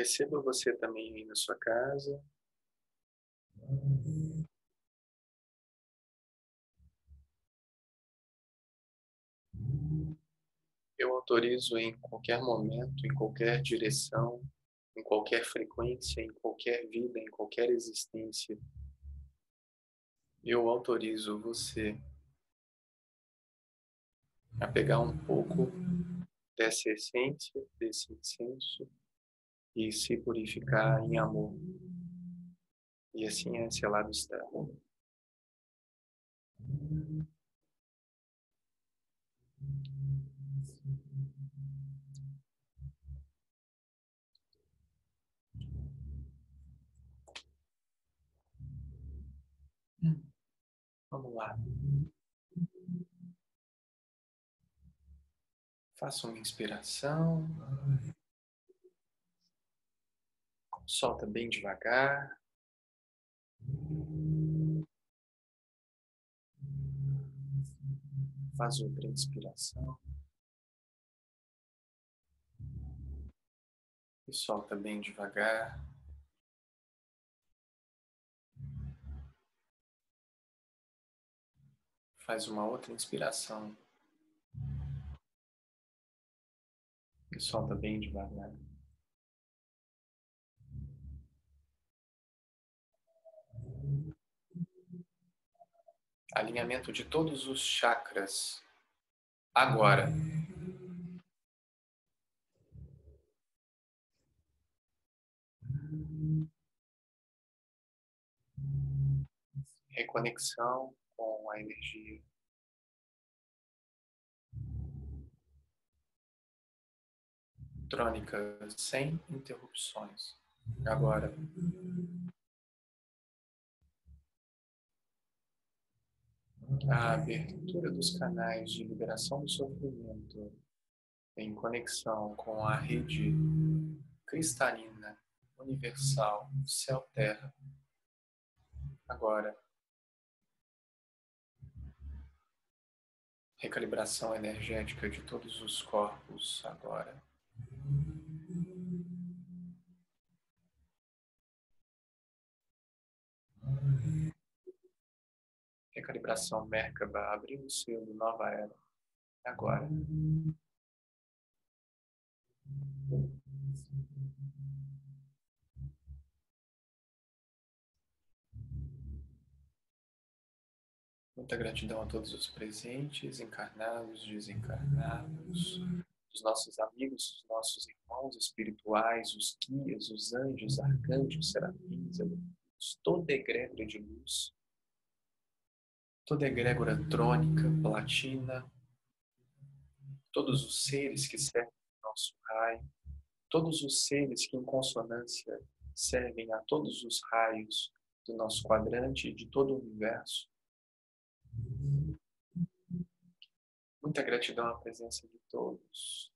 Receba você também aí na sua casa. Eu autorizo em qualquer momento, em qualquer direção, em qualquer frequência, em qualquer vida, em qualquer existência. Eu autorizo você a pegar um pouco dessa essência, desse incenso e se purificar em amor. E assim é selado está. Vamos lá. Faça uma inspiração. Solta bem devagar. Faz outra inspiração. E solta bem devagar. Faz uma outra inspiração. E solta bem devagar. Alinhamento de todos os chakras. Agora. Reconexão com a energia. Trônica sem interrupções. Agora. A abertura dos canais de liberação do sofrimento em conexão com a rede cristalina, universal, céu-terra. Agora. recalibração energética de todos os corpos agora. Recalibração Merkaba, abrindo o selo Nova Era. Agora. Muita gratidão a todos os presentes, encarnados, desencarnados, os nossos amigos, os nossos irmãos espirituais, os guias, os anjos, arcanjos, serafins, toda egrégora de luz, toda egrégora trônica, platina, todos os seres que servem ao nosso raio, todos os seres que em consonância servem a todos os raios do nosso quadrante e de todo o universo, Muita gratidão à presença de todos.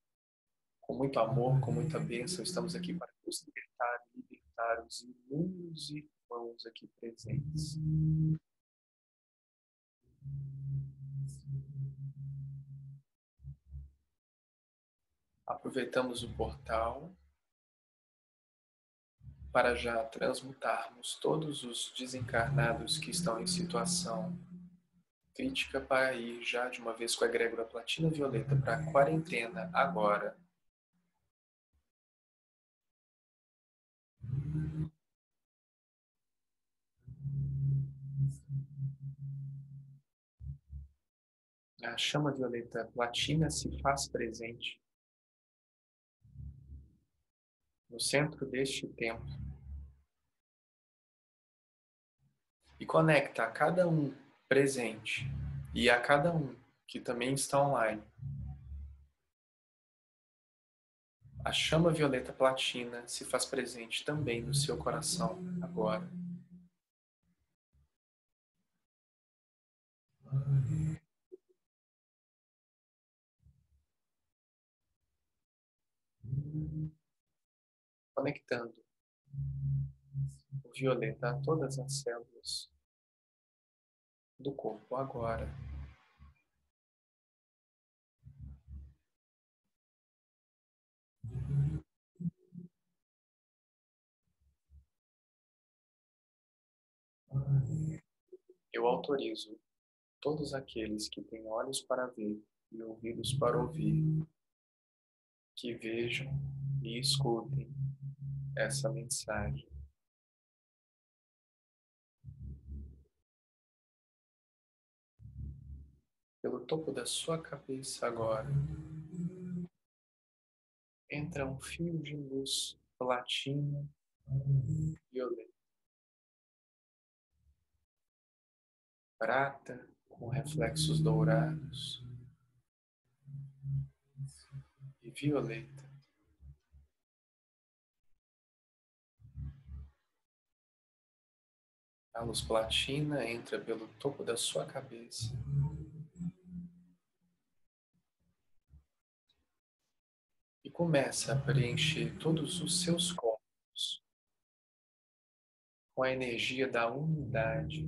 Com muito amor, com muita bênção, estamos aqui para nos libertar e libertar os inúmeros irmãos aqui presentes. Aproveitamos o portal para já transmutarmos todos os desencarnados que estão em situação crítica para ir já de uma vez com a egrégora platina violeta para a quarentena agora. A chama violeta platina se faz presente no centro deste templo e conecta a cada um presente e a cada um que também está online. A chama violeta platina se faz presente também no seu coração agora conectando o violeta a todas as células do corpo agora. Eu autorizo todos aqueles que têm olhos para ver e ouvidos para ouvir, que vejam e escutem essa mensagem. Pelo topo da sua cabeça agora, entra um fio de luz platina violeta. Prata com reflexos dourados e violeta. A luz platina entra pelo topo da sua cabeça. E começa a preencher todos os seus corpos com a energia da unidade,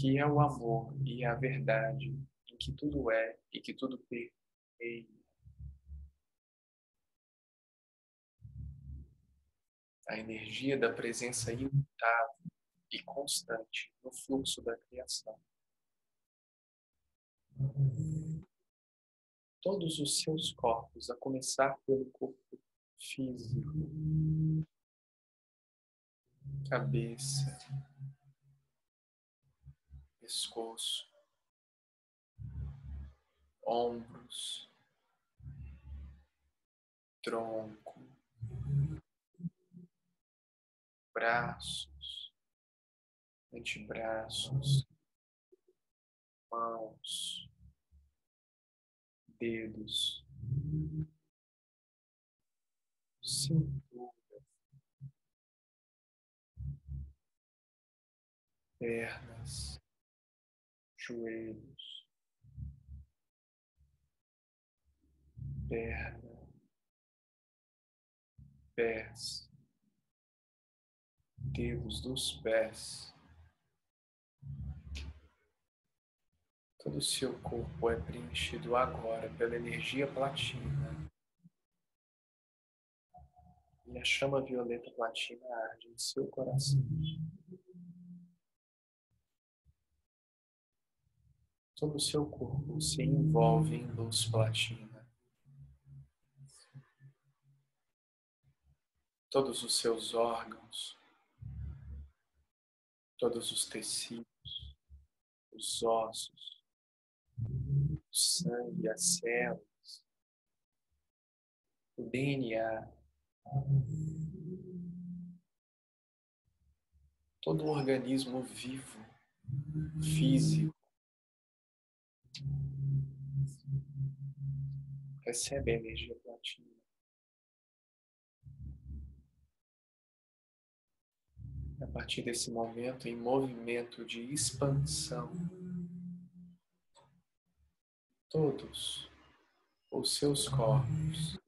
que é o amor e a verdade em que tudo é e que tudo permeia. A energia da presença imutável e constante no fluxo da criação. Todos os seus corpos, a começar pelo corpo físico, cabeça, pescoço, ombros, tronco, braços, antebraços, mãos, dedos, cintura, pernas, joelhos, perna, pés dedos dos pés. Todo o seu corpo é preenchido agora pela energia platina. E a chama violeta platina arde em seu coração. Todo o seu corpo se envolve em luz platina. Todos os seus órgãos todos os tecidos, os ossos, o sangue, as células, o DNA, todo o organismo vivo, físico, recebe a energia platina. A partir desse momento em movimento de expansão. Todos os seus corpos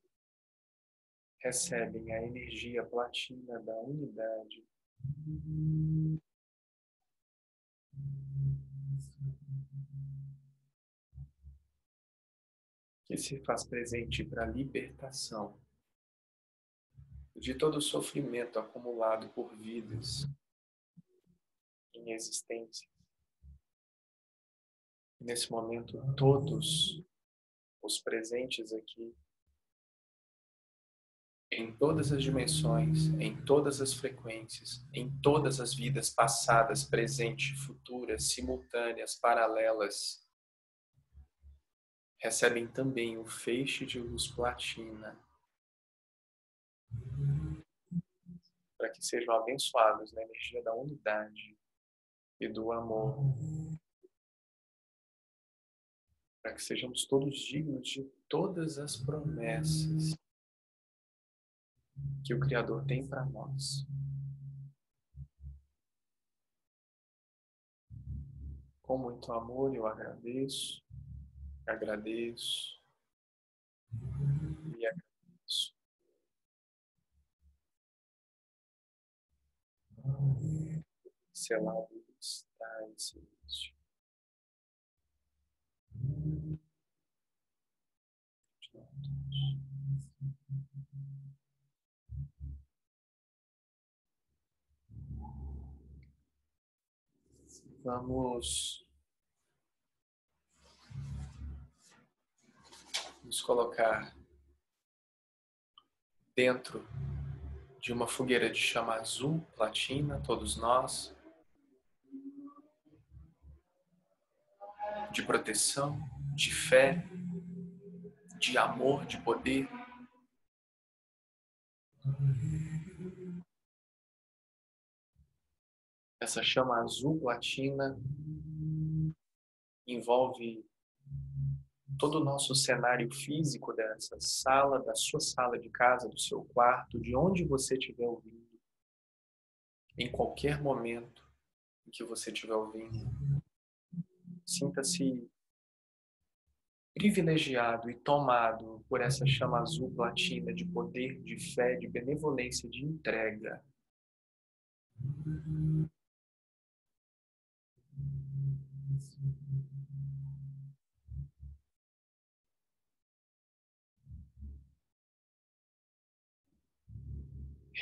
recebem a energia platina da unidade. Que se faz presente para a libertação de todo o sofrimento acumulado por vidas em existência. Nesse momento, todos os presentes aqui, em todas as dimensões, em todas as frequências, em todas as vidas passadas, presentes, futuras, simultâneas, paralelas, recebem também o feixe de luz platina para que sejam abençoados na energia da unidade e do amor. Para que sejamos todos dignos de todas as promessas que o Criador tem para nós. Com muito amor eu agradeço, agradeço selado está em silêncio. vamos nos colocar dentro de uma fogueira de chama azul, platina, todos nós, de proteção, de fé, de amor, de poder. Essa chama azul platina envolve todo o nosso cenário físico dessa sala, da sua sala de casa, do seu quarto, de onde você estiver ouvindo, em qualquer momento em que você estiver ouvindo. Sinta-se privilegiado e tomado por essa chama azul platina de poder, de fé, de benevolência, de entrega.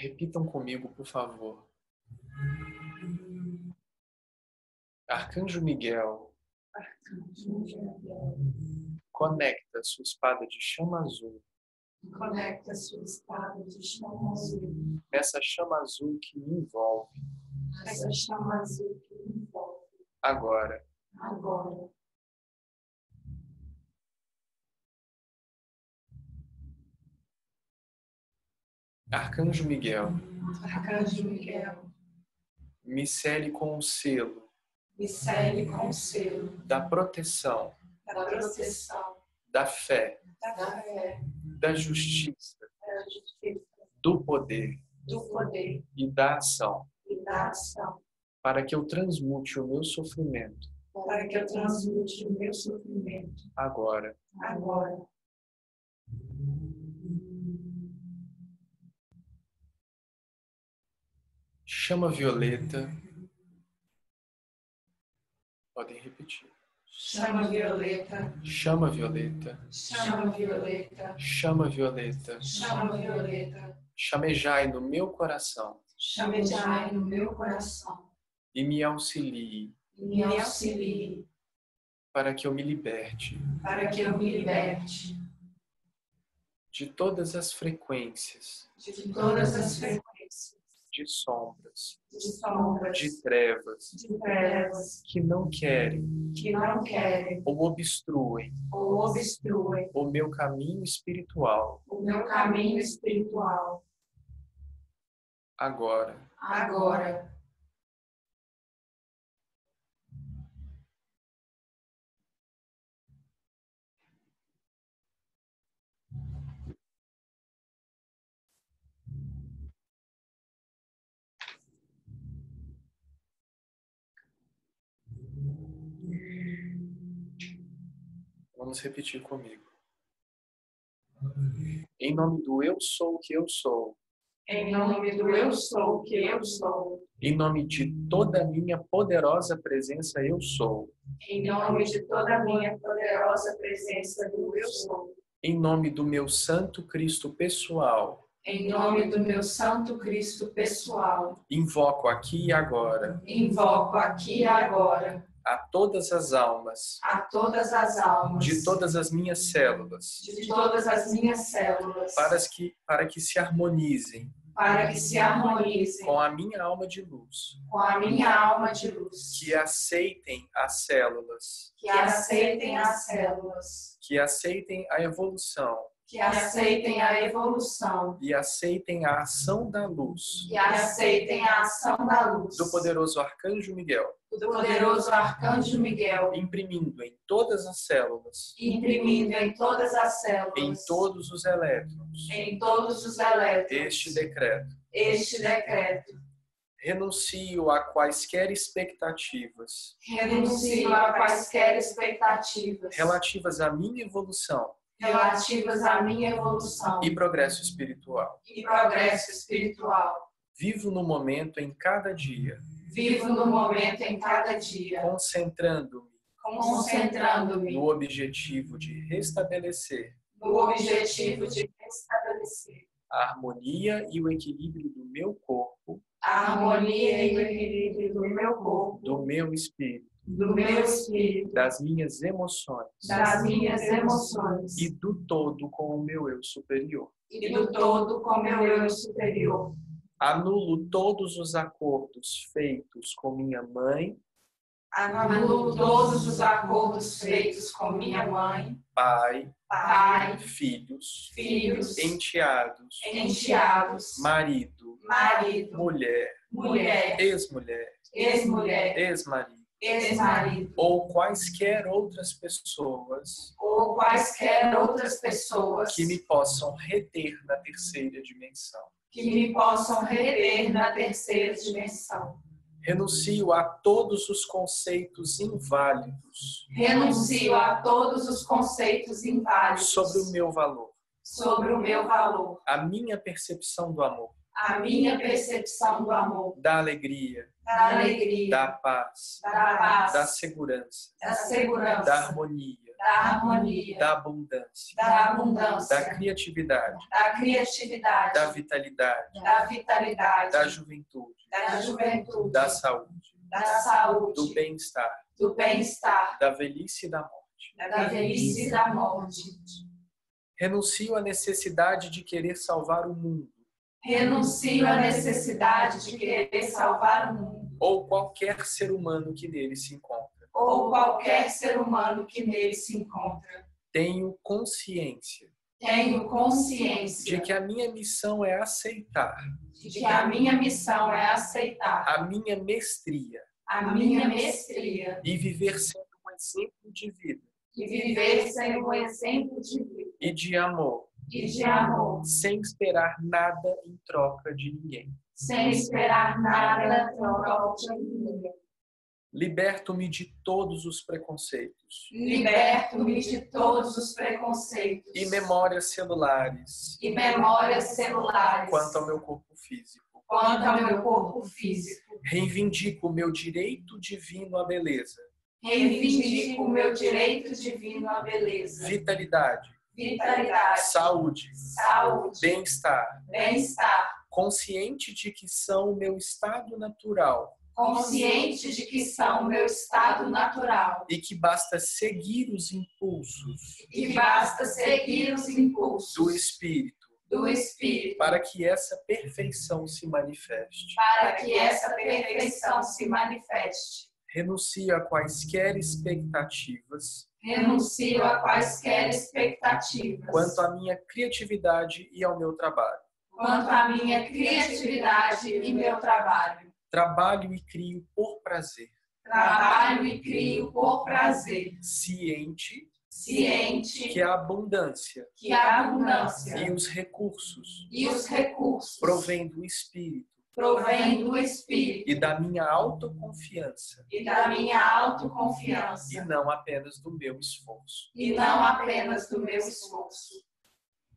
Repitam comigo, por favor. Arcanjo Miguel, Arcanjo Miguel, conecta sua espada de chama azul conecta sua espada de chama azul, nessa chama azul que me envolve essa chama azul que me envolve agora. agora. Arcanjo Miguel, Arcanjo Miguel, me cele com o selo. Me cele com o selo. Da proteção, da proteção, da fé, da fé, da justiça, da justiça, do poder. Do poder. E da ação, e da ação, para que eu transmute o meu sofrimento. Para que eu transmute o meu sofrimento. Agora. agora. Chama violeta. Podem repetir. Chama violeta, Chama violeta. chama violeta, Chama violeta. chama violeta, Chamejai no meu coração. Chamejai no meu coração. E me auxilie. E me auxilie. Para que eu me liberte. Para que eu me liberte. De todas as frequências. De todas as frequências de sombras, de sombras, de trevas de trevas que não querem que não querem ou obstruem ou obstruem o meu caminho espiritual o meu caminho espiritual agora. agora. Vamos repetir comigo. Em nome do eu sou o que eu sou, Em nome do eu sou o que eu sou, em nome de toda a minha poderosa presença eu sou, em nome de toda a minha poderosa presença do eu sou, em nome do meu santo Cristo pessoal, em nome do meu santo Cristo pessoal, invoco aqui e agora. Invoco aqui e agora a todas as almas a todas as almas. de todas as minhas células de todas as minhas células. para que para que se harmonizem para que se harmonizem com a minha alma de luz, com a minha alma de luz, que aceitem as células, que aceitem as células, que aceitem a evolução que aceitem a evolução, e aceitem a ação da luz. Que aceitem a ação da luz. Do poderoso arcanjo Miguel, do poderoso arcanjo Miguel, imprimindo em todas as células, imprimindo em todas as células, em todos os elétrons, em todos os elétrons, este decreto. este decreto. Renuncio a quaisquer expectativas. Renuncio a quaisquer expectativas. Relativas à minha evolução relativas à minha evolução. E progresso espiritual. e progresso espiritual. Vivo no momento em cada dia, Vivo no momento em cada dia, concentrando-me. Concentrando-me. No objetivo de restabelecer no objetivo de restabelecer. a harmonia e o equilíbrio do meu corpo. A harmonia e o equilíbrio do meu corpo, do meu espírito, do meu espírito, das minhas emoções das minhas emoções e do todo com o meu eu superior. e do todo com meu eu superior. Anulo todos os acordos feitos com minha mãe, Anulo todos os acordos feitos com minha mãe, pai, pai, filhos, filhos, enteados, enteados, marido, marido, mulher, mulher, ex-mulher, ex-mulher, ex-marido, ex-marido, ou quaisquer outras pessoas ou quaisquer outras pessoas que me possam reter na terceira dimensão. que me possam reter na terceira dimensão. Renuncio a todos os conceitos inválidos Renuncio a todos os conceitos inválidos sobre o meu valor, sobre o meu valor, a minha percepção do amor, a minha percepção do amor, da alegria, da alegria, da paz, da paz, da segurança, da segurança, da harmonia, da harmonia, da abundância, da abundância, da criatividade, da criatividade, da vitalidade, da vitalidade, da juventude, da juventude, da saúde, da saúde, do bem-estar, do bem-estar, da velhice e da morte. da velhice e da morte. Renuncio à necessidade de querer salvar o mundo Renuncio à necessidade de querer salvar o mundo. Ou qualquer ser humano que nele se encontra. ou qualquer ser humano que nele se encontra. Tenho consciência Tenho consciência de que a minha missão é aceitar. de que a minha missão é aceitar a minha mestria. a minha mestria e viver sendo um exemplo de vida. E viver sendo um exemplo de vida. E de amor, e de amor, sem esperar nada em troca de ninguém. sem esperar nada em troca de ninguém. Liberto-me de todos os preconceitos Liberto-me de todos os preconceitos e memórias celulares e memórias celulares quanto ao meu corpo físico. quanto ao meu corpo físico. Reivindico o meu direito divino à beleza, Reivindico o meu direito divino à beleza, vitalidade, vitalidade, saúde, saúde, bem-estar, bem-estar, consciente de que são o meu estado natural. Consciente de que são o meu estado natural. E que basta seguir os impulsos. E basta seguir os impulsos. Do espírito. Do Espírito. Para que essa perfeição se manifeste. para que essa perfeição se manifeste. Renuncio a quaisquer expectativas Renuncio a quaisquer expectativas quanto à minha criatividade e ao meu trabalho. quanto à minha criatividade e meu trabalho. Trabalho e crio por prazer, Trabalho e crio por prazer, ciente ciente que a abundância que a abundância e os recursos e os recursos provêm do espírito provêm do Espírito e da minha autoconfiança e da minha autoconfiança e não apenas do meu esforço. e não apenas do meu esforço.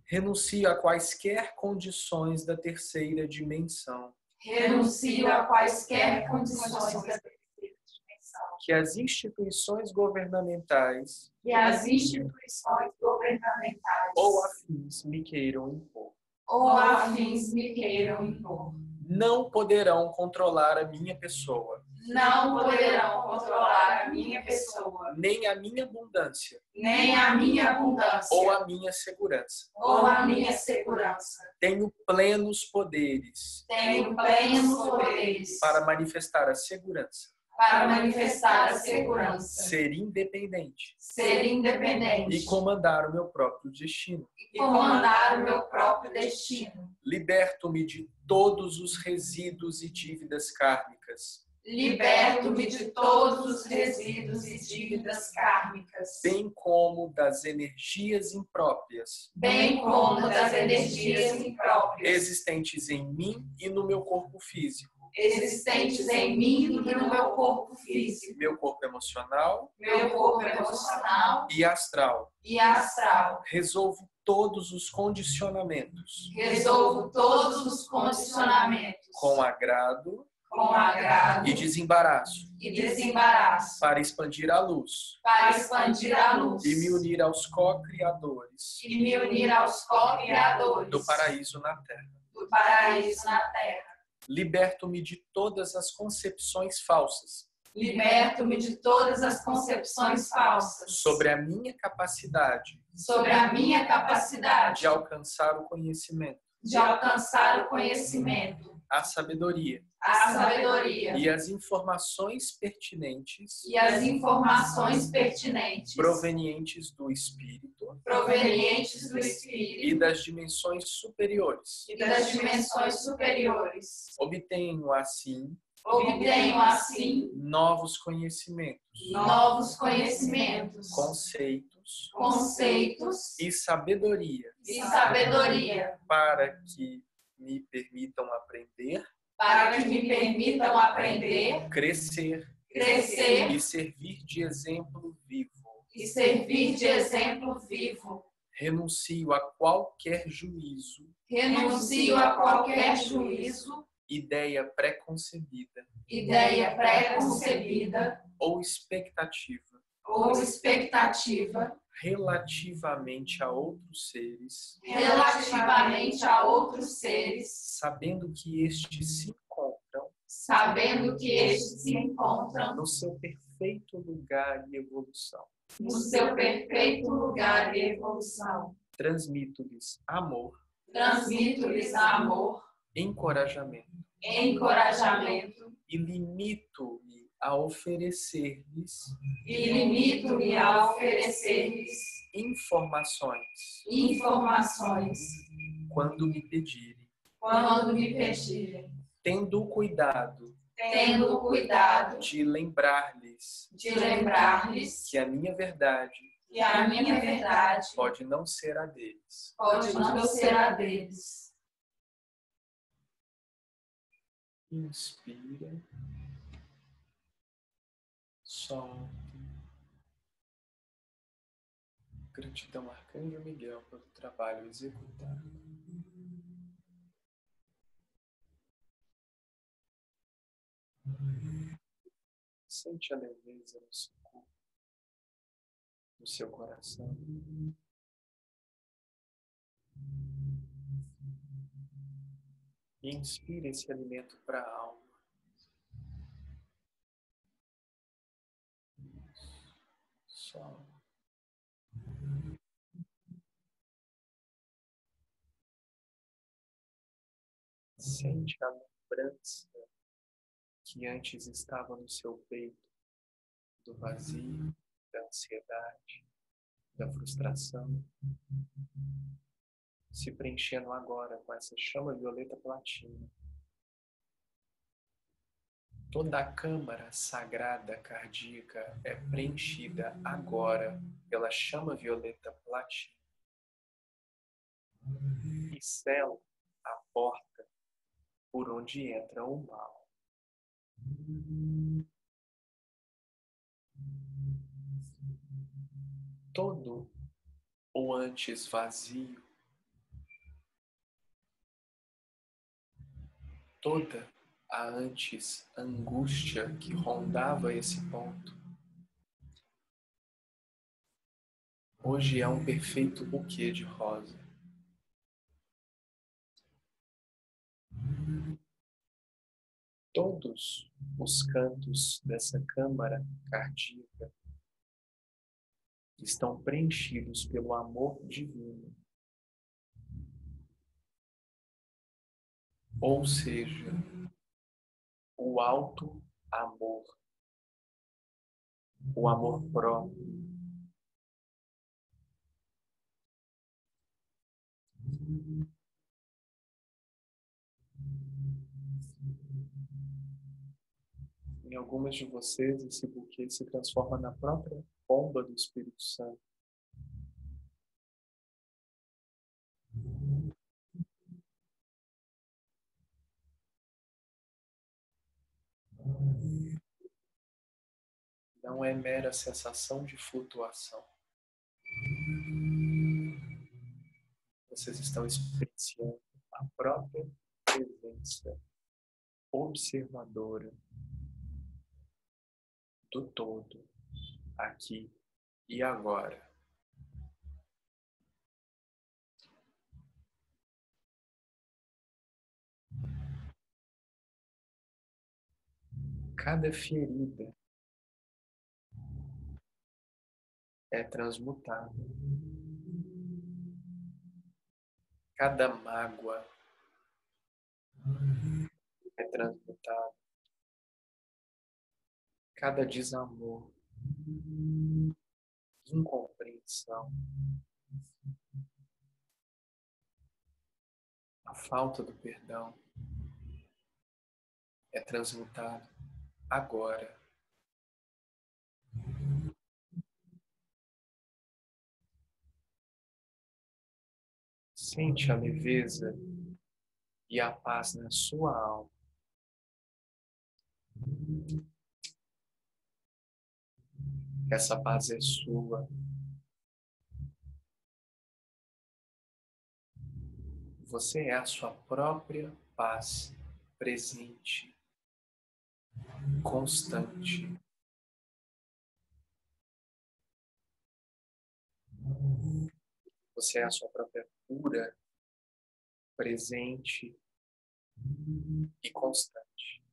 Renuncio a quaisquer condições da terceira dimensão Renuncio a quaisquer condições da terceira dimensão que as instituições governamentais que as instituições governamentais ou afins me queiram impor. ou afins me queiram impor. Não poderão controlar a minha pessoa, Não poderão controlar a minha pessoa, nem a minha abundância. Nem a minha abundância. Ou a minha segurança. ou a minha segurança. Tenho plenos poderes. Tenho plenos poderes. Para manifestar a segurança, para manifestar a segurança, ser independente. Ser independente. E comandar o meu próprio destino. e comandar o meu próprio destino. Liberto-me de todos os resíduos e dívidas kármicas, Liberto-me de todos os resíduos e dívidas kármicas, bem como das energias impróprias. Bem como das energias impróprias. Existentes em mim e no meu corpo físico, existentes em mim e no meu corpo físico, meu corpo emocional meu corpo emocional e astral. e astral. Resolvo todos os condicionamentos. Resolvo todos os condicionamentos. Com agrado com agrado e desembaraço. e desembaraço. Para expandir a luz. Para expandir a luz. E me unir aos co-criadores. E me unir aos co-criadores. Do paraíso na Terra. do paraíso na terra. Liberto-me de todas as concepções falsas. Liberto-me de todas as concepções falsas. Sobre a minha capacidade. Sobre a minha capacidade. De alcançar o conhecimento, de alcançar o conhecimento, a sabedoria. A sabedoria. E as informações pertinentes. E as informações pertinentes. Provenientes do espírito. Provenientes do e Espírito das dimensões superiores. e das dimensões superiores. Obtenho assim Obtenho assim novos conhecimentos, novos conhecimentos, conceitos. Conceitos. E sabedoria. E sabedoria. Para que me permitam aprender, para que me permitam aprender, crescer. Crescer. E servir de exemplo vivo. e servir de exemplo vivo. Renuncio a qualquer juízo, Renuncio a qualquer juízo, ideia preconcebida ideia pré-concebida. Ou expectativa. Ou expectativa relativamente a outros seres, relativamente a outros seres, sabendo que estes se encontram sabendo que estes se encontram no seu perfeito lugar e evolução. no seu perfeito lugar de evolução. Transmito-lhes amor, Transmito-lhes amor, encorajamento encorajamento e limito-me a oferecer-lhes e limito-me a oferecer-lhes informações. informações. Quando me pedirem, quando me pedirem, tendo cuidado tendo cuidado de lembrar-lhes de lembrar-lhes que a minha verdade que a minha verdade pode não ser a deles. pode não ser a deles. Inspira, solta. Gratidão, Arcanjo Miguel, pelo trabalho executado. Sente a leveza no seu corpo, no seu coração. E inspira esse alimento para a alma. Só. Sente a lembrança que antes estava no seu peito, do vazio, da ansiedade, da frustração, se preenchendo agora com essa chama violeta platina. Toda a câmara sagrada cardíaca é preenchida agora pela chama violeta platina e sela a porta por onde entra o mal. Todo o antes vazio, toda a antes angústia que rondava esse ponto, hoje é um perfeito buquê de rosa. Todos os cantos dessa câmara cardíaca estão preenchidos pelo amor divino. Ou seja, o alto amor, o amor próprio. Em algumas de vocês, esse buquê se transforma na própria bomba do Espírito Santo. Não é mera sensação de flutuação. Vocês estão experienciando a própria presença observadora do todo, aqui e agora. Cada ferida é transmutada. Cada mágoa é transmutada. Cada desamor, incompreensão, a falta do perdão é transmutado agora. Sente a leveza e a paz na sua alma. Essa paz é sua. Você é a sua própria paz presente, constante. Você é a sua própria cura presente e constante.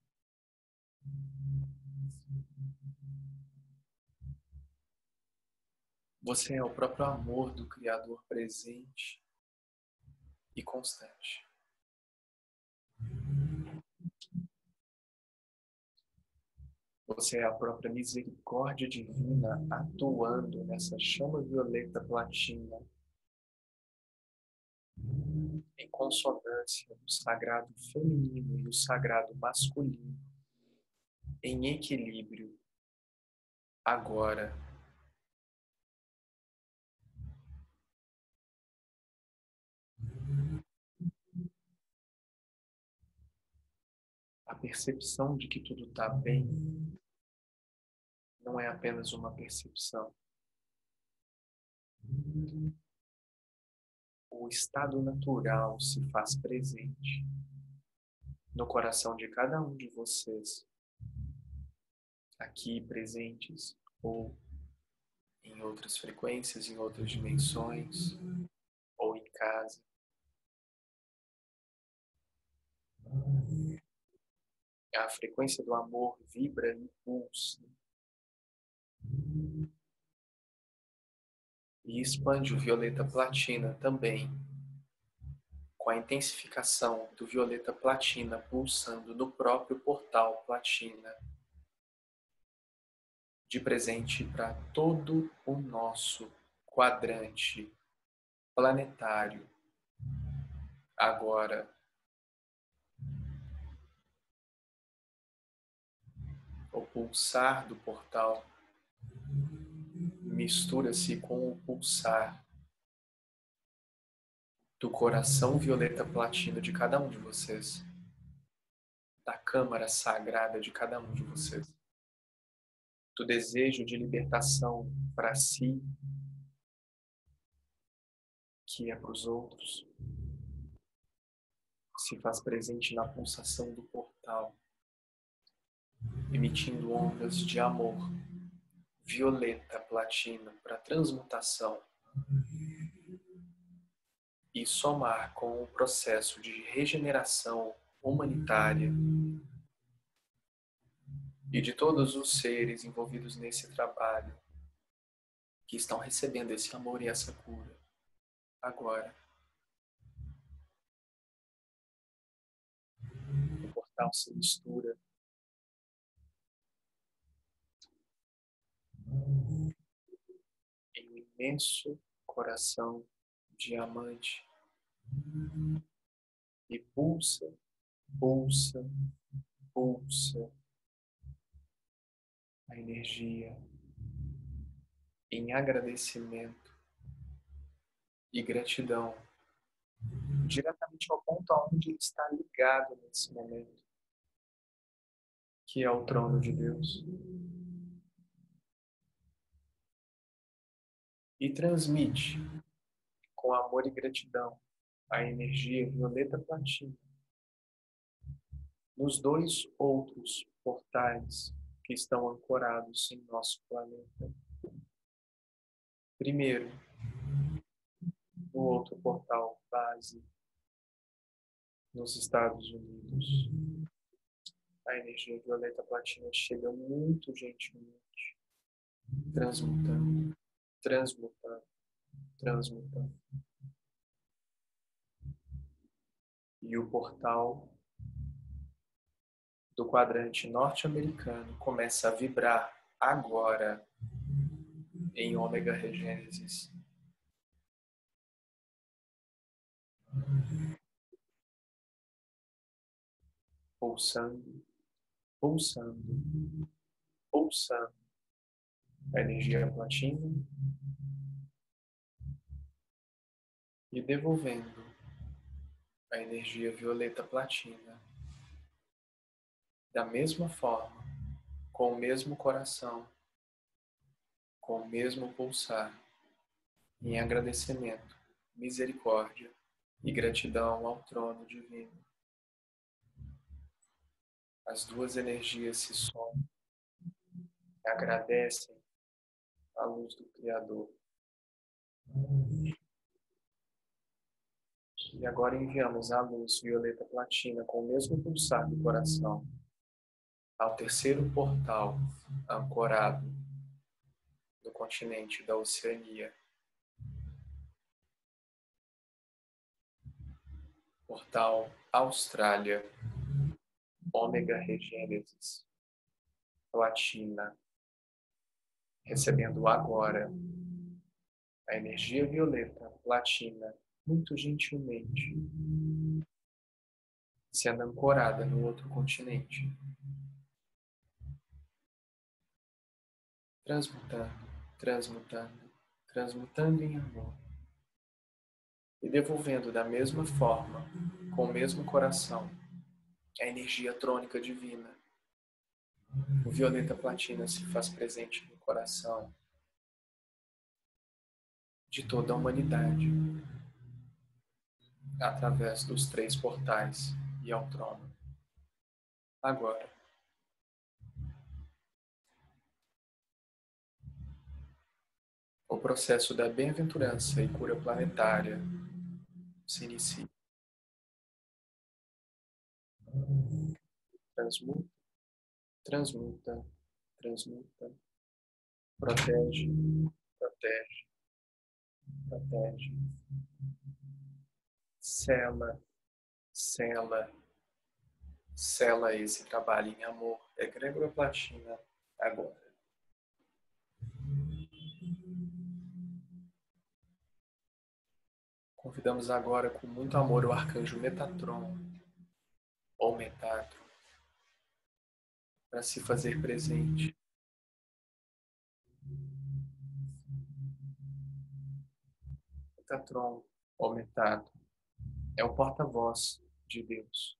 Você é o próprio amor do Criador presente e constante. Você é a própria misericórdia divina atuando nessa chama violeta platina em consonância o sagrado feminino e o sagrado masculino, em equilíbrio, agora. A percepção de que tudo está bem não é apenas uma percepção o estado natural se faz presente no coração de cada um de vocês, aqui presentes ou em outras frequências, em outras dimensões, ou em casa. A frequência do amor vibra e pulsa e expande o violeta platina também, com a intensificação do violeta platina pulsando no próprio portal platina, de presente para todo o nosso quadrante planetário. Agora, o pulsar do portal mistura-se com o pulsar do coração violeta platina de cada um de vocês, da câmara sagrada de cada um de vocês, do desejo de libertação para si, que é para os outros, se faz presente na pulsação do portal, emitindo ondas de amor violeta platina para transmutação e somar com o processo de regeneração humanitária e de todos os seres envolvidos nesse trabalho que estão recebendo esse amor e essa cura agora. O portal se mistura em um imenso coração diamante e pulsa, pulsa, pulsa a energia em agradecimento e gratidão diretamente ao ponto onde ele está ligado nesse momento, que é o trono de Deus. E transmite com amor e gratidão a energia violeta platina nos dois outros portais que estão ancorados em nosso planeta. Primeiro, no outro portal base nos Estados Unidos. A energia violeta platina chega muito gentilmente, transmutando, transmutando, transmutando. E o portal do quadrante norte-americano começa a vibrar agora em ômega regênesis. Pulsando, pulsando, pulsando a energia platina e devolvendo a energia violeta platina da mesma forma, com o mesmo coração, com o mesmo pulsar, em agradecimento, misericórdia e gratidão ao trono divino. As duas energias se somam agradecem a luz do Criador. E agora enviamos a luz violeta platina com o mesmo pulsar do coração ao terceiro portal ancorado no continente da Oceania. Portal Austrália, Ômega Regênesis, Platina, recebendo agora a energia violeta platina muito gentilmente, sendo ancorada no outro continente. transmutando, transmutando, transmutando em amor. E devolvendo da mesma forma, com o mesmo coração, a energia trônica divina. O violeta platina se faz presente coração de toda a humanidade, através dos três portais e ao trono. Agora, o processo da bem-aventurança e cura planetária se inicia. Transmuta, transmuta, transmuta, protege, protege, protege, sela, sela, sela esse trabalho em amor. Egrégora Platina agora. Convidamos agora com muito amor o arcanjo Metatron, ou Metatron, para se fazer presente. Metatron, ou Metatron, é o porta-voz de Deus.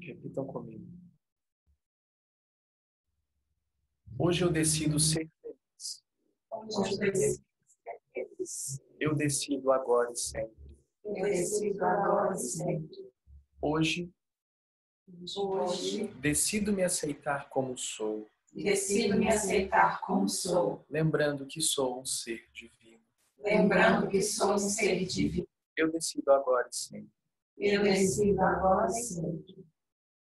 Repitam comigo. Hoje eu decido ser feliz. Eu decido agora e sempre. Eu decido agora e sempre. Hoje, Hoje, decido me aceitar como sou, decido me aceitar como sou, lembrando que sou um ser divino. lembrando que sou um ser divino. Eu decido agora e sempre. Eu decido agora e sempre.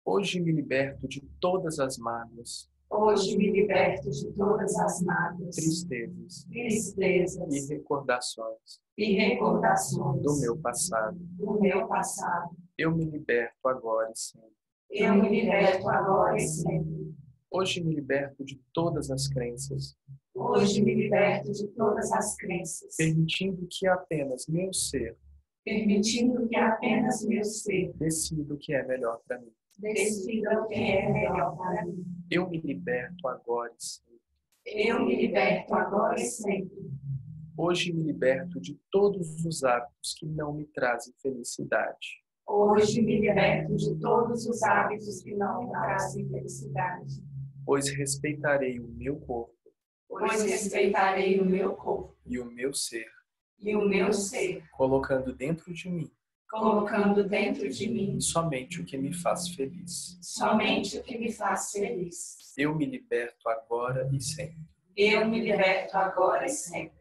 Hoje me liberto de todas as mágoas, Hoje me liberto de todas as mágoas, tristezas tristezas e recordações e recordações do meu passado. do meu passado. Eu me liberto agora e sempre. Eu me liberto agora e sempre. Hoje me liberto de todas as crenças, Hoje me liberto de todas as crenças, permitindo que apenas meu ser permitindo que apenas meu ser decida o que é melhor para mim. decida o que é melhor para mim. Eu me liberto agora e sempre. Eu me liberto agora e sempre. Hoje me liberto de todos os hábitos que não me trazem felicidade. Hoje me liberto de todos os hábitos que não me trazem felicidade, pois respeitarei o meu corpo pois respeitarei o meu corpo e o meu ser, e o meu ser, colocando dentro de mim colocando dentro de mim somente o que me faz feliz. somente o que me faz feliz. Eu me liberto agora e sempre. Eu me liberto agora e sempre.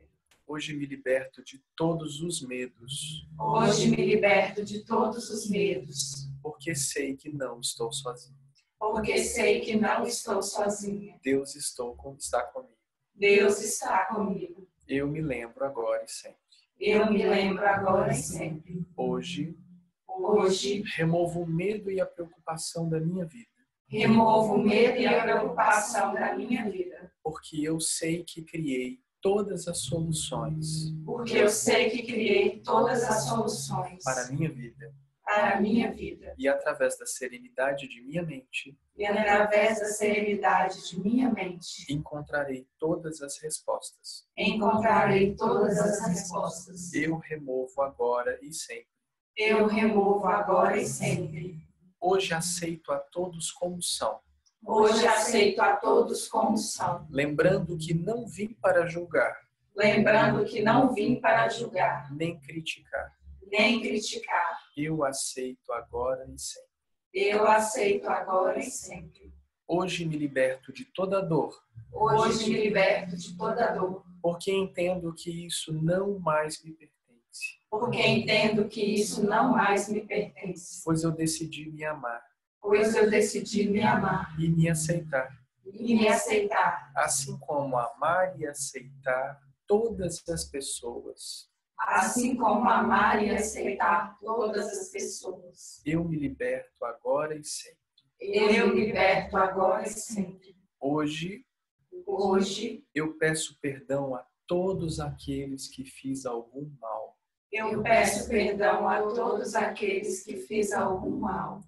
Hoje me liberto de todos os medos, Hoje me liberto de todos os medos, porque sei que não estou sozinho. porque sei que não estou sozinha. Deus estou está comigo. Deus está comigo. Eu me lembro agora e sempre. Eu me lembro agora e sempre. Hoje Hoje removo o medo e a preocupação da minha vida, removo o medo e a preocupação da minha vida, porque eu sei que criei todas as soluções porque eu sei que criei todas as soluções para a minha vida para a minha vida. e através da serenidade de minha mente E através da serenidade de minha mente, encontrarei todas as respostas. encontrarei todas as respostas. Eu removo agora e sempre. Eu removo agora e sempre. Hoje aceito a todos como são, Hoje aceito a todos como são, lembrando que não vim para julgar, lembrando que não vim para julgar, nem criticar. nem criticar. Eu aceito agora e sempre. Eu aceito agora e sempre. Hoje me liberto de toda dor, Hoje me liberto de toda dor, porque entendo que isso não mais me pertence, porque entendo que isso não mais me pertence, pois eu decidi me amar pois eu decidi me amar e me aceitar, e me aceitar, assim como amar e aceitar todas as pessoas. assim como amar e aceitar todas as pessoas. Eu me liberto agora e sempre. Eu me liberto agora e sempre. Hoje Hoje eu peço perdão a todos aqueles que fiz algum mal. eu peço perdão a todos aqueles que fiz algum mal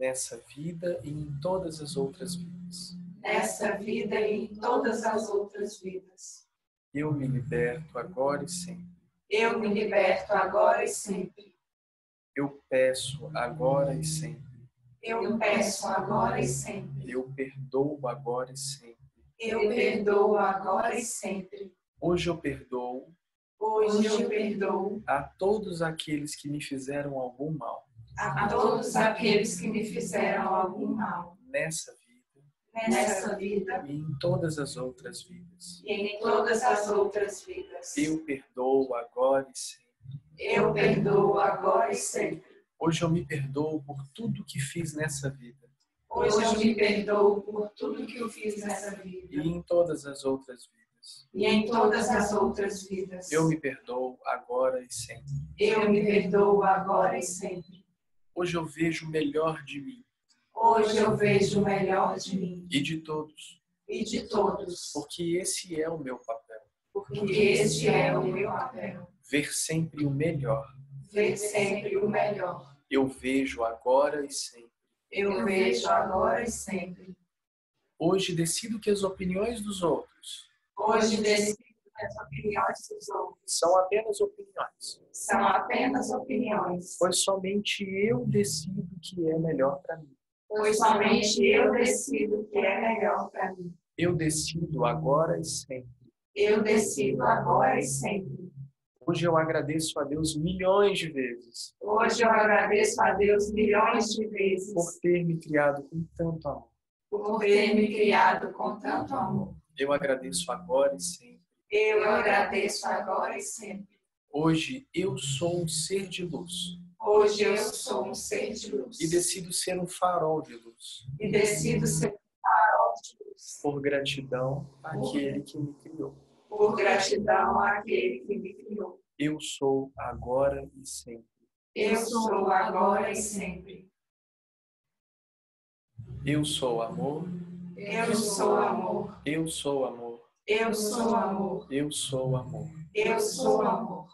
nessa vida e em todas as outras vidas. nesta vida e em todas as outras vidas. Eu me liberto agora e sempre. Eu me liberto agora e sempre. Eu peço agora e sempre. Eu peço agora e sempre. Eu perdoo agora e sempre. Eu perdoo agora e sempre. Hoje eu perdoo Hoje eu perdoo a todos aqueles que me fizeram algum mal a todos aqueles que me fizeram algum mal nessa vida nesta vida e em todas as outras vidas. e em todas as outras vidas. Eu perdoo agora e sempre. Eu perdoo agora e sempre. Hoje eu me perdoo por tudo que fiz nessa vida Hoje eu me perdoo por tudo que eu fiz nessa vida e em todas as outras vidas. e em todas as outras vidas. Eu me perdoo agora e sempre. Eu me perdoo agora e sempre. Hoje eu vejo o melhor de mim Hoje eu vejo o melhor de mim e de todos, e de todos, porque esse é o meu papel. porque este é o meu papel. Ver sempre o melhor. Ver sempre o melhor. Eu vejo agora e sempre. Eu vejo agora e sempre. Hoje decido que as opiniões dos outros Hoje decido as opiniões dos outros são apenas opiniões, são apenas opiniões, pois somente eu decido o que é melhor para mim. pois somente eu decido o que é melhor para mim. Eu decido agora e sempre. Eu decido agora e sempre. Hoje eu agradeço a Deus milhões de vezes Hoje eu agradeço a Deus milhões de vezes por ter me criado com tanto amor. por ter me criado com tanto amor. Eu agradeço agora e sempre. Eu agradeço agora e sempre. Hoje eu sou um ser de luz Hoje eu sou um ser de luz e decido ser um farol de luz. e decido ser um farol de luz Por gratidão àquele que me criou. por gratidão àquele que me criou. Eu sou agora e sempre. Eu sou agora e sempre. Eu sou amor. Eu sou amor. Eu sou amor. Eu sou amor. Eu sou amor. Eu sou amor.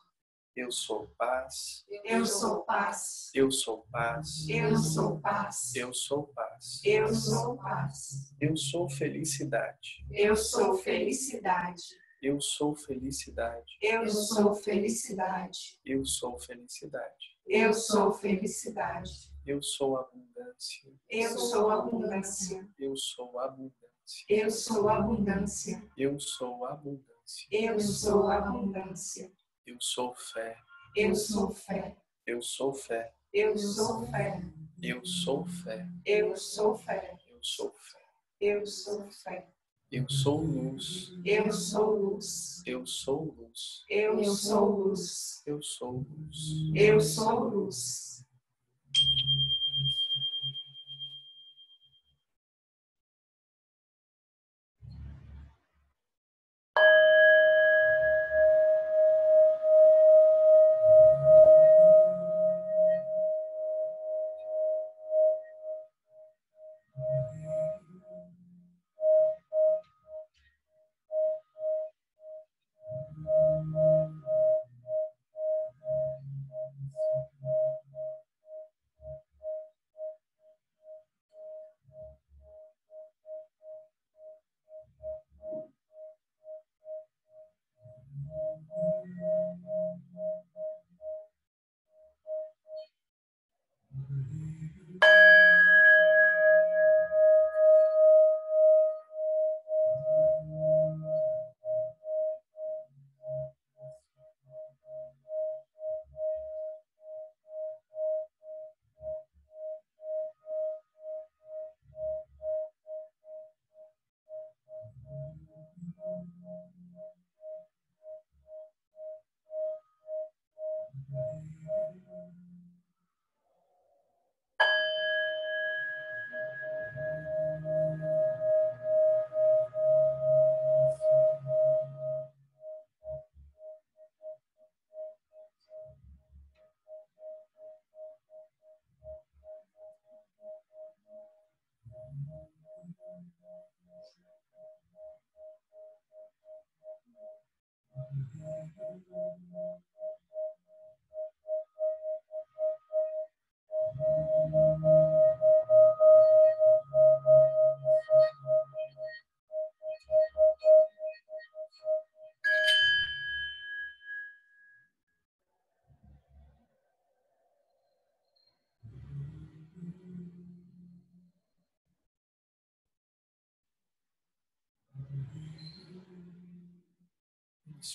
Eu sou paz. Eu sou paz. Eu sou paz. Eu sou paz. Eu sou paz. Eu sou paz. Eu sou felicidade. Eu sou felicidade. Eu sou felicidade. Eu sou felicidade. Eu sou felicidade. Eu sou felicidade. Eu sou abundância. Eu sou abundância. Eu sou abundância. Eu sou abundância. Eu sou abundância. Eu sou abundância. Eu sou fé. Eu sou fé. Eu sou fé. Eu sou fé. Eu sou fé. Eu sou fé. Eu sou fé. Eu sou fé. Eu sou luz. Eu sou luz. Eu sou luz. Eu sou luz. Eu sou luz. Eu sou luz.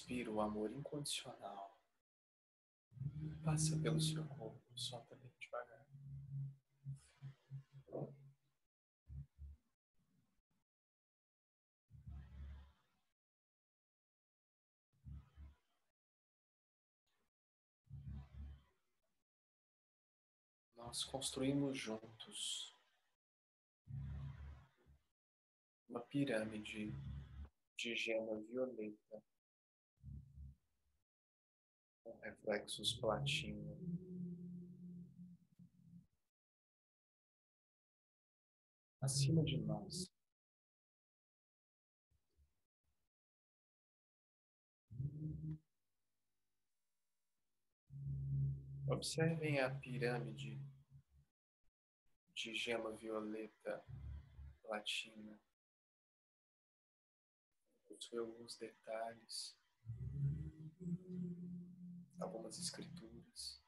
Inspira o amor incondicional. Passa pelo seu corpo, solta bem devagar. Nós construímos juntos uma pirâmide de gema violeta com reflexos platina. Acima de nós. Observem a pirâmide de gema violeta platina. Possui alguns detalhes algumas escrituras.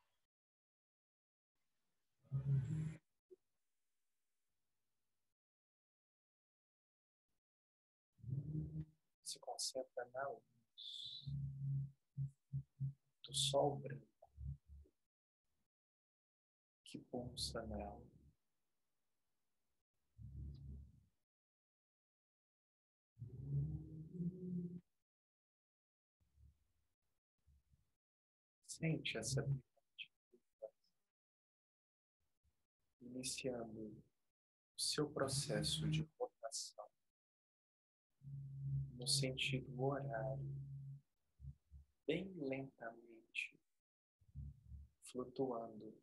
Se concentra na luz do sol branco que pulsa nela. Sente essa iniciando o seu processo de rotação no sentido horário, bem lentamente, flutuando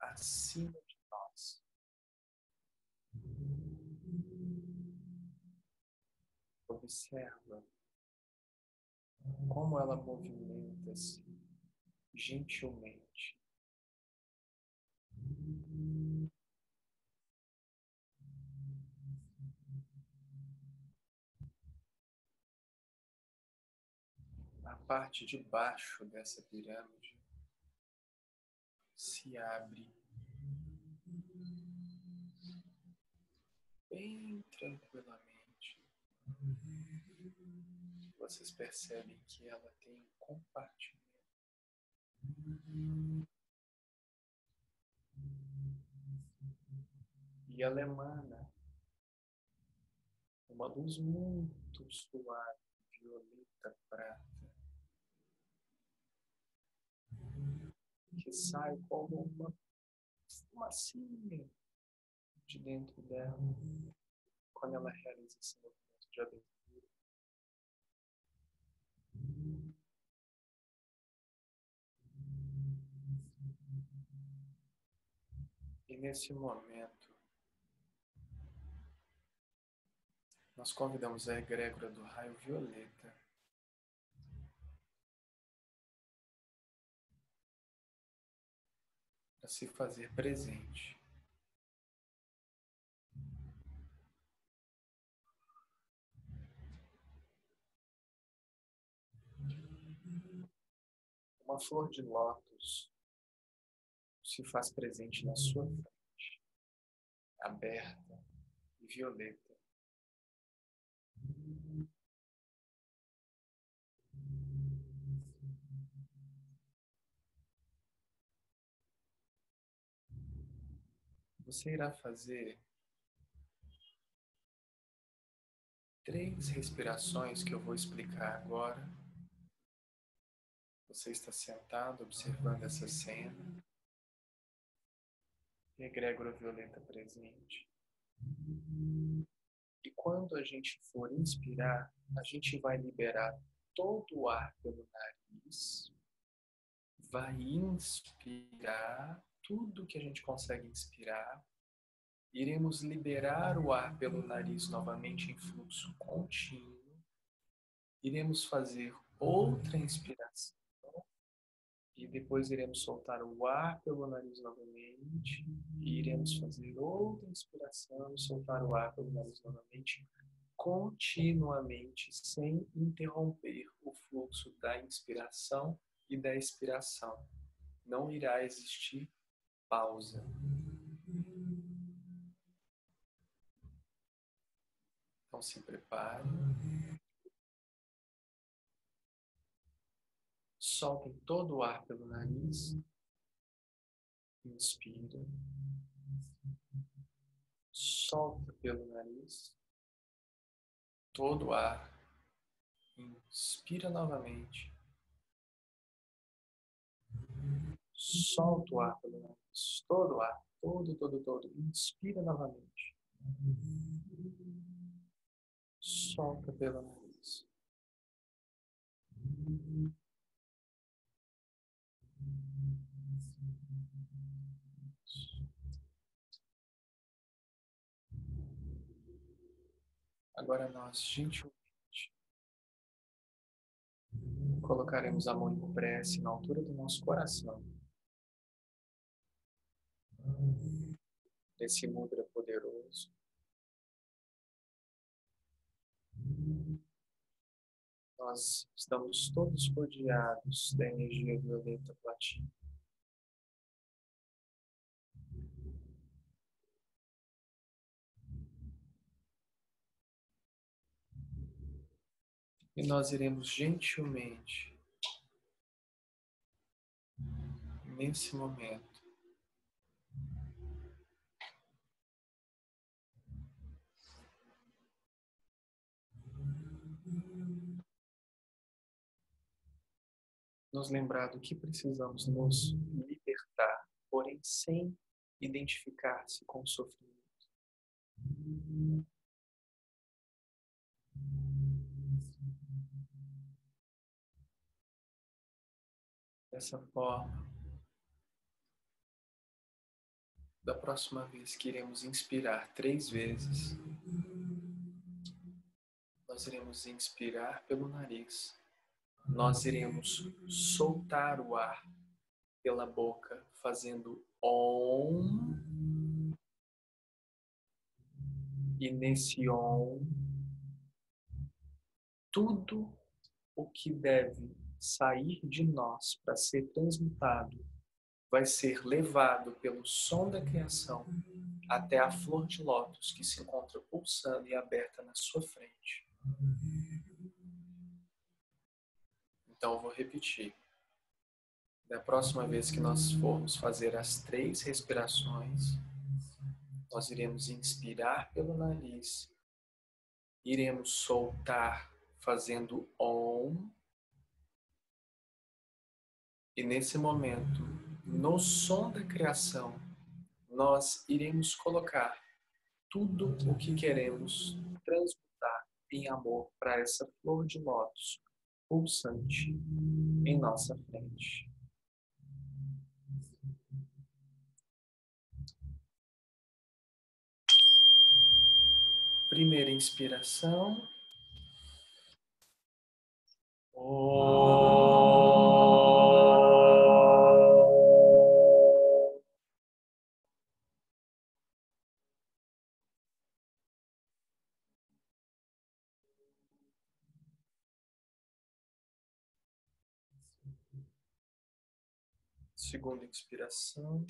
acima de nós. Observa como ela movimenta-se gentilmente. A parte de baixo dessa pirâmide se abre bem tranquilamente. Vocês percebem que ela tem um compartimento e ela emana um uma luz muito suave, violeta prata, que sai como uma fumacinha de dentro dela quando ela realiza esse movimento de abertura. E nesse momento, nós convidamos a egrégora do raio violeta para se fazer presente. Uma flor de lótus se faz presente na sua frente, aberta e violeta. Você irá fazer três respirações que eu vou explicar agora. Você está sentado observando essa cena. Egrégora violeta presente. E quando a gente for inspirar, a gente vai liberar todo o ar pelo nariz, vai inspirar tudo que a gente consegue inspirar. Iremos liberar o ar pelo nariz novamente em fluxo contínuo. Iremos fazer outra inspiração. E depois iremos soltar o ar pelo nariz novamente. E iremos fazer outra inspiração e soltar o ar pelo nariz novamente, continuamente, sem interromper o fluxo da inspiração e da expiração. Não irá existir pausa. Então se prepare. Soltem todo o ar pelo nariz. Inspira. Solta pelo nariz. Todo o ar. Inspira novamente. Solta o ar pelo nariz todo o ar, todo, todo, todo. Inspira novamente. Solta pelo nariz. Agora nós, gentilmente, colocaremos a mão em prece na altura do nosso coração. desse mudra poderoso. Nós estamos todos rodeados da energia violeta platina. E nós iremos gentilmente, nesse momento, nos lembrar do que precisamos nos libertar, porém sem identificar-se com o sofrimento. Dessa forma, da próxima vez que iremos inspirar três vezes, nós iremos inspirar pelo nariz nós iremos soltar o ar pela boca, fazendo OM. E nesse OM, tudo o que deve sair de nós para ser transmutado vai ser levado pelo som da criação até a flor de lótus que se encontra pulsando e aberta na sua frente. Então eu vou repetir. Da próxima vez que nós formos fazer as três respirações, nós iremos inspirar pelo nariz iremos soltar fazendo OM. E nesse momento, no som da criação, nós iremos colocar tudo o que queremos transmutar em amor para essa flor de lótus pulsante em nossa frente. Primeira inspiração. Segunda inspiração.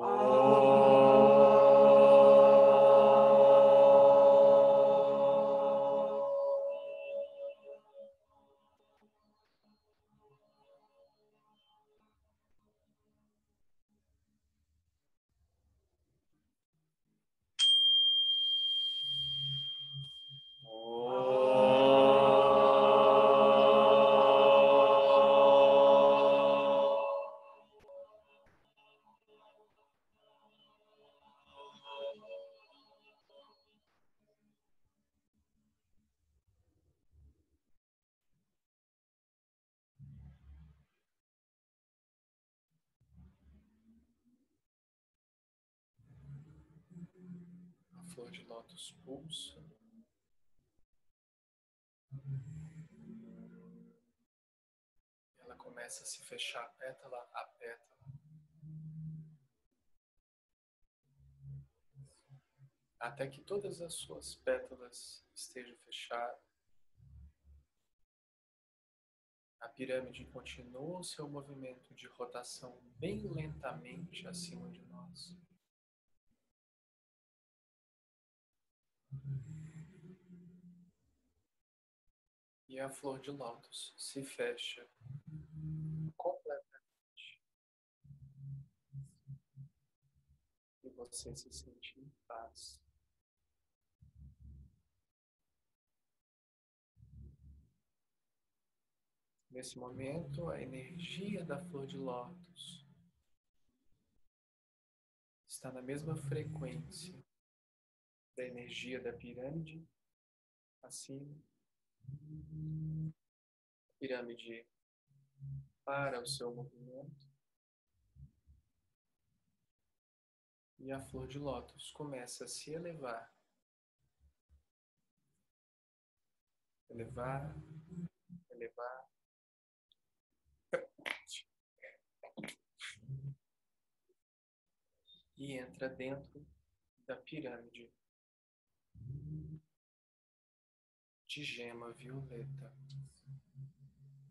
flor de lótus pulsa. Ela começa a se fechar pétala a pétala. Até que todas as suas pétalas estejam fechadas. A pirâmide continua o seu movimento de rotação bem lentamente acima de nós. E a flor de lótus se fecha completamente. E você se sente em paz. Nesse momento, a energia da flor de lótus está na mesma frequência da energia da pirâmide acima pirâmide para o seu movimento. E a flor de lótus começa a se elevar. Elevar, elevar. E entra dentro da pirâmide de gema violeta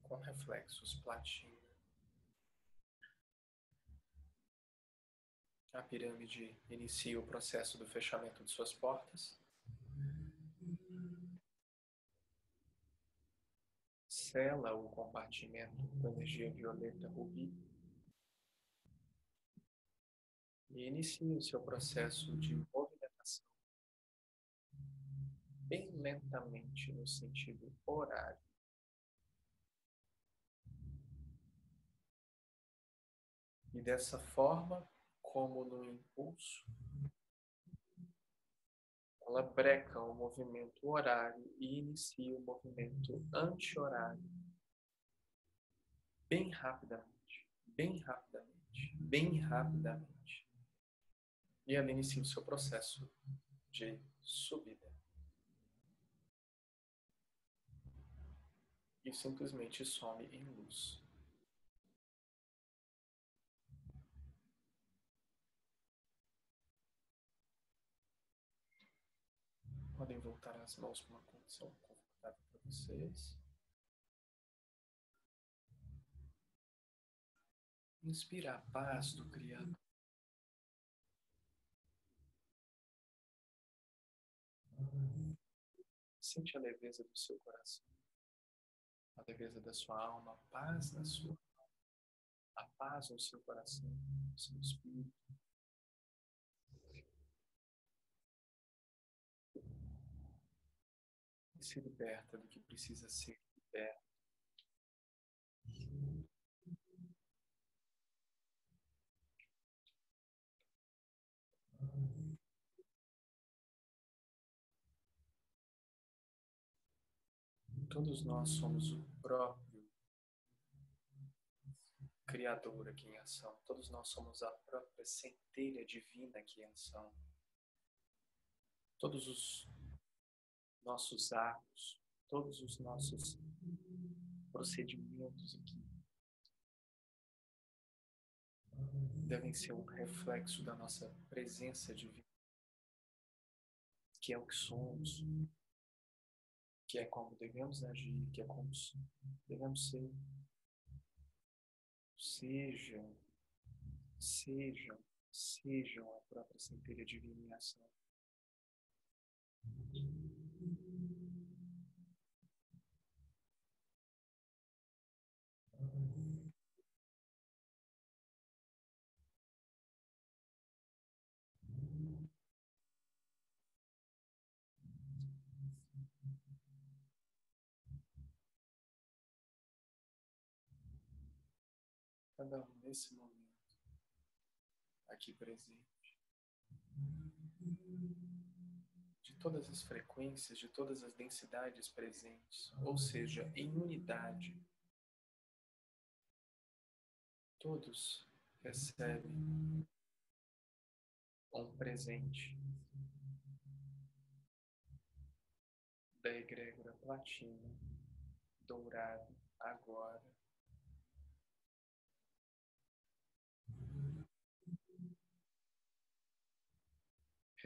com reflexos platina. A pirâmide inicia o processo do fechamento de suas portas. Sela o compartimento com energia violeta rubi. E inicia o seu processo de movimentação bem lentamente no sentido horário. E dessa forma, como no impulso, ela breca o movimento horário e inicia o movimento anti-horário. Bem rapidamente, bem rapidamente, bem rapidamente. E ela inicia o seu processo de subida. E simplesmente some em luz. Podem voltar as mãos para uma condição confortável para vocês. Inspira a paz do Criador. Sente a leveza do seu coração a leveza da sua alma, a paz da sua alma, a paz ao seu coração, ao seu espírito. E se liberta do que precisa ser. Todos nós somos o próprio Criador aqui em ação. Todos nós somos a própria centelha divina aqui em ação. Todos os nossos atos, todos os nossos procedimentos aqui devem ser um reflexo da nossa presença divina, que é o que somos, que é como devemos agir, que é como devemos ser. Sejam, sejam, sejam a própria centelha divina em ação. Cada um nesse momento, aqui presente, de todas as frequências, de todas as densidades presentes, ou seja, em unidade, todos recebem um presente da egrégora platina, dourado, agora,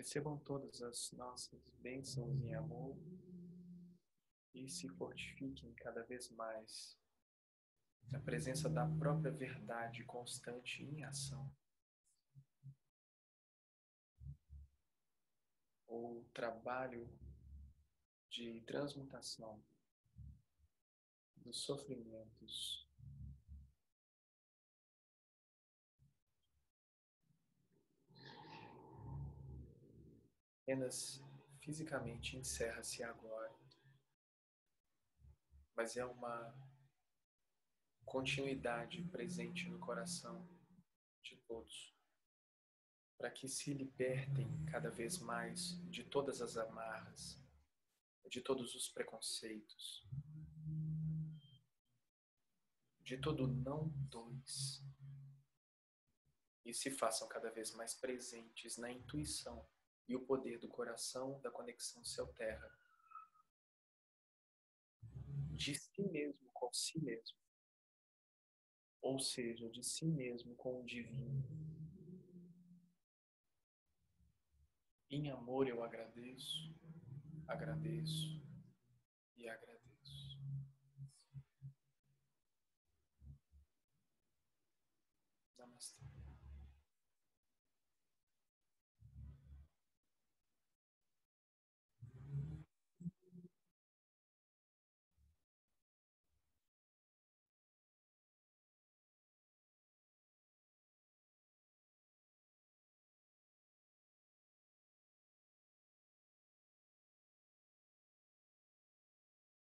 Recebam todas as nossas bênçãos em amor e se fortifiquem cada vez mais na presença da própria verdade constante em ação. O trabalho de transmutação dos sofrimentos apenas fisicamente encerra-se agora, mas é uma continuidade presente no coração de todos, para que se libertem cada vez mais de todas as amarras, de todos os preconceitos, de todo não dois, e se façam cada vez mais presentes na intuição e o poder do coração da conexão céu-terra. De si mesmo com si mesmo. Ou seja, de si mesmo com o divino. Em amor eu agradeço, agradeço e agradeço.